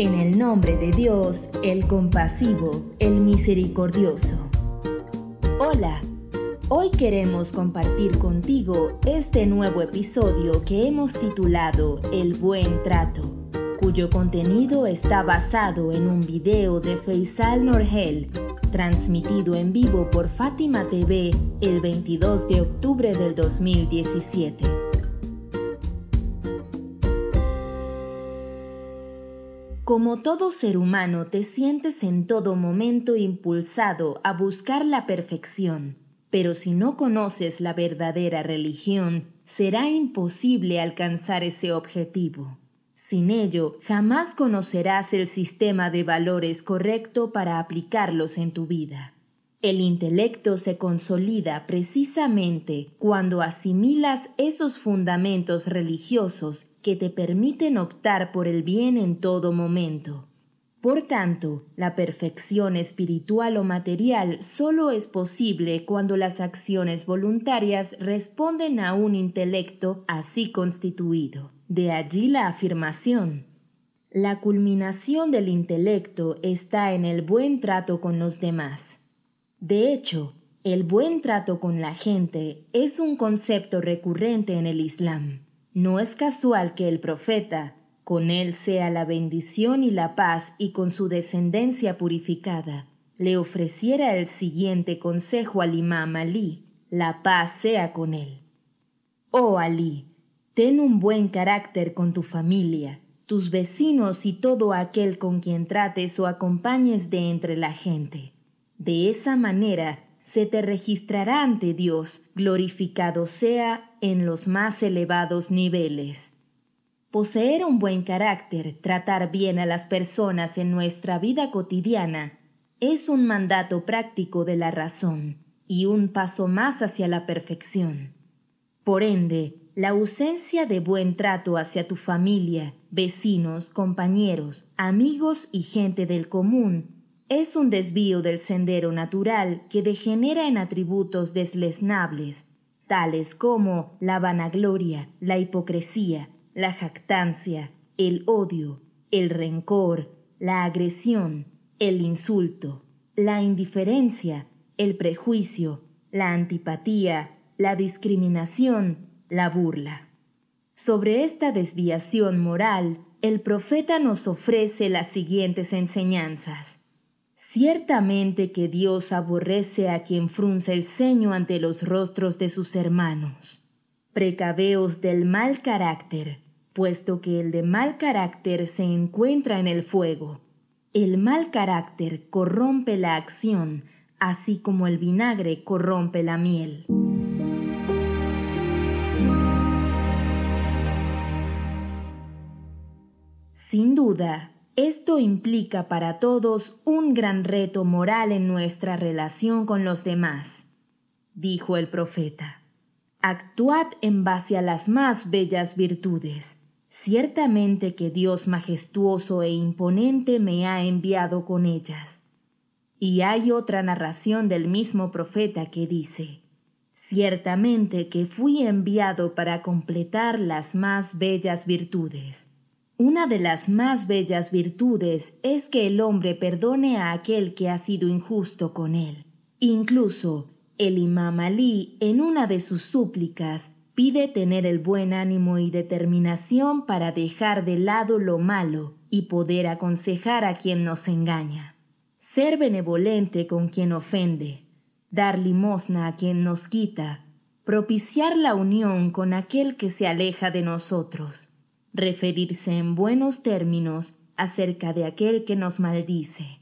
En el nombre de Dios, el compasivo, el misericordioso. Hola, hoy queremos compartir contigo este nuevo episodio que hemos titulado El buen trato, cuyo contenido está basado en un video de Faisal Norgel, transmitido en vivo por Fátima TV el 22 de octubre del 2017. Como todo ser humano te sientes en todo momento impulsado a buscar la perfección, pero si no conoces la verdadera religión, será imposible alcanzar ese objetivo. Sin ello, jamás conocerás el sistema de valores correcto para aplicarlos en tu vida. El intelecto se consolida precisamente cuando asimilas esos fundamentos religiosos que te permiten optar por el bien en todo momento. Por tanto, la perfección espiritual o material solo es posible cuando las acciones voluntarias responden a un intelecto así constituido. De allí la afirmación. La culminación del intelecto está en el buen trato con los demás. De hecho, el buen trato con la gente es un concepto recurrente en el Islam. No es casual que el profeta, con él sea la bendición y la paz y con su descendencia purificada, le ofreciera el siguiente consejo al imam Ali, la paz sea con él. Oh Ali, ten un buen carácter con tu familia, tus vecinos y todo aquel con quien trates o acompañes de entre la gente de esa manera se te registrará ante Dios, glorificado sea en los más elevados niveles. Poseer un buen carácter, tratar bien a las personas en nuestra vida cotidiana, es un mandato práctico de la razón y un paso más hacia la perfección. Por ende, la ausencia de buen trato hacia tu familia, vecinos, compañeros, amigos y gente del común es un desvío del sendero natural que degenera en atributos deslesnables, tales como la vanagloria, la hipocresía, la jactancia, el odio, el rencor, la agresión, el insulto, la indiferencia, el prejuicio, la antipatía, la discriminación, la burla. Sobre esta desviación moral, el profeta nos ofrece las siguientes enseñanzas. Ciertamente que Dios aborrece a quien frunce el ceño ante los rostros de sus hermanos. Precaveos del mal carácter, puesto que el de mal carácter se encuentra en el fuego. El mal carácter corrompe la acción, así como el vinagre corrompe la miel. Sin duda, esto implica para todos un gran reto moral en nuestra relación con los demás, dijo el profeta. Actuad en base a las más bellas virtudes. Ciertamente que Dios majestuoso e imponente me ha enviado con ellas. Y hay otra narración del mismo profeta que dice, Ciertamente que fui enviado para completar las más bellas virtudes. Una de las más bellas virtudes es que el hombre perdone a aquel que ha sido injusto con él. Incluso el imam Ali, en una de sus súplicas, pide tener el buen ánimo y determinación para dejar de lado lo malo y poder aconsejar a quien nos engaña. Ser benevolente con quien ofende, dar limosna a quien nos quita, propiciar la unión con aquel que se aleja de nosotros referirse en buenos términos acerca de aquel que nos maldice.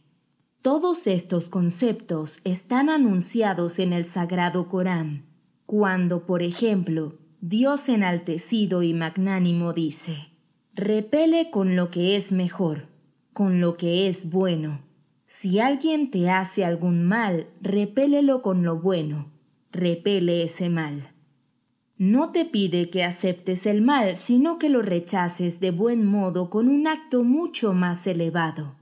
Todos estos conceptos están anunciados en el Sagrado Corán, cuando, por ejemplo, Dios enaltecido y magnánimo dice, repele con lo que es mejor, con lo que es bueno. Si alguien te hace algún mal, repélelo con lo bueno, repele ese mal no te pide que aceptes el mal, sino que lo rechaces de buen modo con un acto mucho más elevado.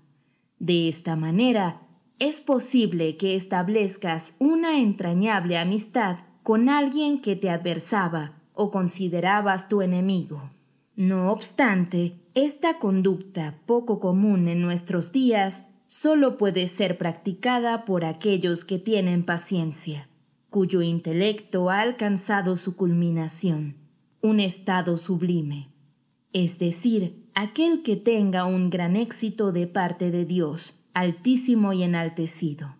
De esta manera, es posible que establezcas una entrañable amistad con alguien que te adversaba o considerabas tu enemigo. No obstante, Esta conducta poco común en nuestros días solo puede ser practicada por aquellos que tienen paciencia, cuyo intelecto ha alcanzado su culminación, un estado sublime, es decir, aquel que tenga un gran éxito de parte de Dios, altísimo y enaltecido.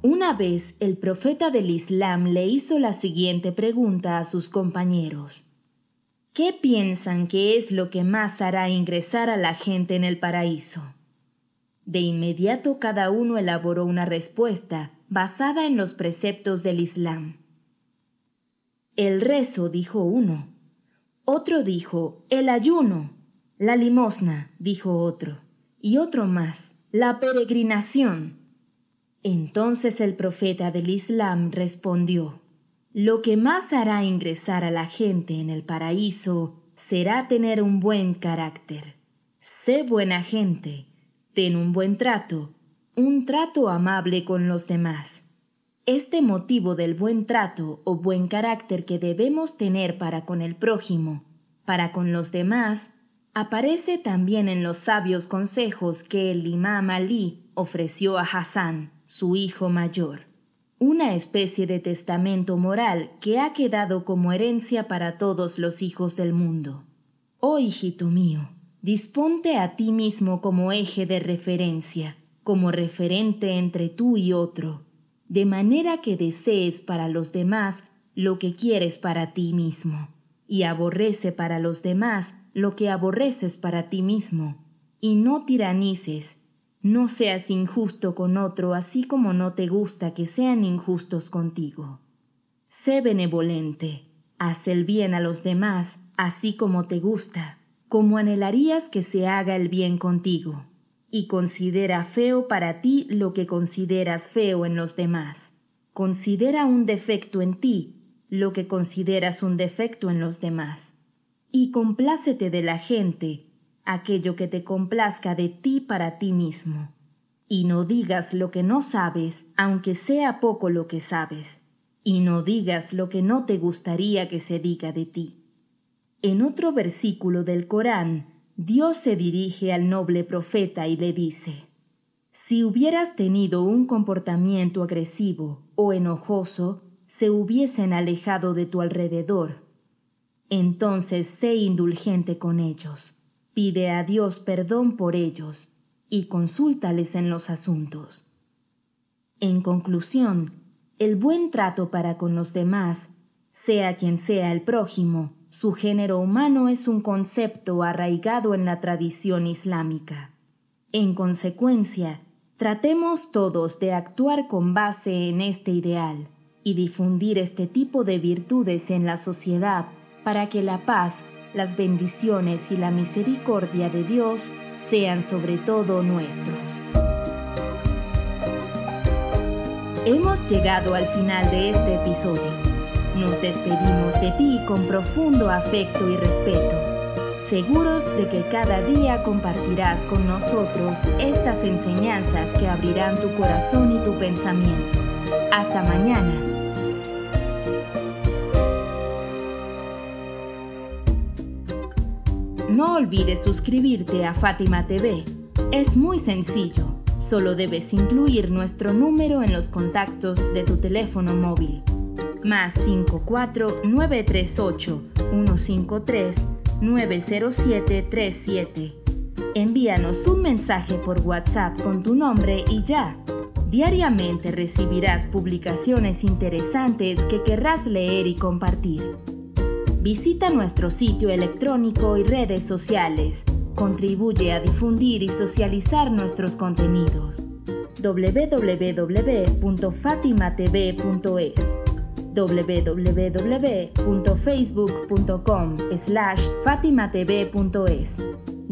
Una vez el profeta del Islam le hizo la siguiente pregunta a sus compañeros. ¿Qué piensan que es lo que más hará ingresar a la gente en el paraíso? De inmediato cada uno elaboró una respuesta basada en los preceptos del Islam. El rezo, dijo uno. Otro dijo, el ayuno. La limosna, dijo otro. Y otro más, la peregrinación. Entonces el profeta del Islam respondió, Lo que más hará ingresar a la gente en el paraíso será tener un buen carácter. Sé buena gente, ten un buen trato, un trato amable con los demás. Este motivo del buen trato o buen carácter que debemos tener para con el prójimo, para con los demás, aparece también en los sabios consejos que el imam Ali ofreció a Hassan su hijo mayor, una especie de testamento moral que ha quedado como herencia para todos los hijos del mundo. Oh hijito mío, disponte a ti mismo como eje de referencia, como referente entre tú y otro, de manera que desees para los demás lo que quieres para ti mismo, y aborrece para los demás lo que aborreces para ti mismo, y no tiranices, no seas injusto con otro así como no te gusta que sean injustos contigo. Sé benevolente, haz el bien a los demás así como te gusta, como anhelarías que se haga el bien contigo, y considera feo para ti lo que consideras feo en los demás. Considera un defecto en ti lo que consideras un defecto en los demás. Y complácete de la gente aquello que te complazca de ti para ti mismo. Y no digas lo que no sabes, aunque sea poco lo que sabes. Y no digas lo que no te gustaría que se diga de ti. En otro versículo del Corán, Dios se dirige al noble profeta y le dice, Si hubieras tenido un comportamiento agresivo o enojoso, se hubiesen alejado de tu alrededor. Entonces sé indulgente con ellos Pide a Dios perdón por ellos y consúltales en los asuntos. En conclusión, el buen trato para con los demás, sea quien sea el prójimo, su género humano es un concepto arraigado en la tradición islámica. En consecuencia, tratemos todos de actuar con base en este ideal y difundir este tipo de virtudes en la sociedad para que la paz las bendiciones y la misericordia de Dios sean sobre todo nuestros. Hemos llegado al final de este episodio. Nos despedimos de ti con profundo afecto y respeto, seguros de que cada día compartirás con nosotros estas enseñanzas que abrirán tu corazón y tu pensamiento. Hasta mañana. No olvides suscribirte a Fátima TV. Es muy sencillo. Solo debes incluir nuestro número en los contactos de tu teléfono móvil. Más 54 938 153 90737. Envíanos un mensaje por WhatsApp con tu nombre y ya. Diariamente recibirás publicaciones interesantes que querrás leer y compartir. Visita nuestro sitio electrónico y redes sociales. Contribuye a difundir y socializar nuestros contenidos. www.fatimatv.es www.facebook.com slash fatimatv.es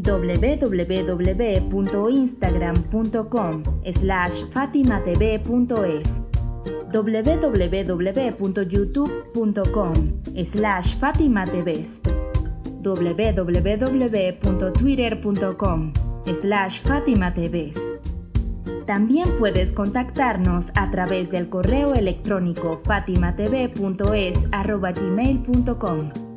www.instagram.com slash fatimatv.es www.youtube.com slash fatimatvs www.twitter.com slash fatimatvs También puedes contactarnos a través del correo electrónico fatimatv.es.gmail.com.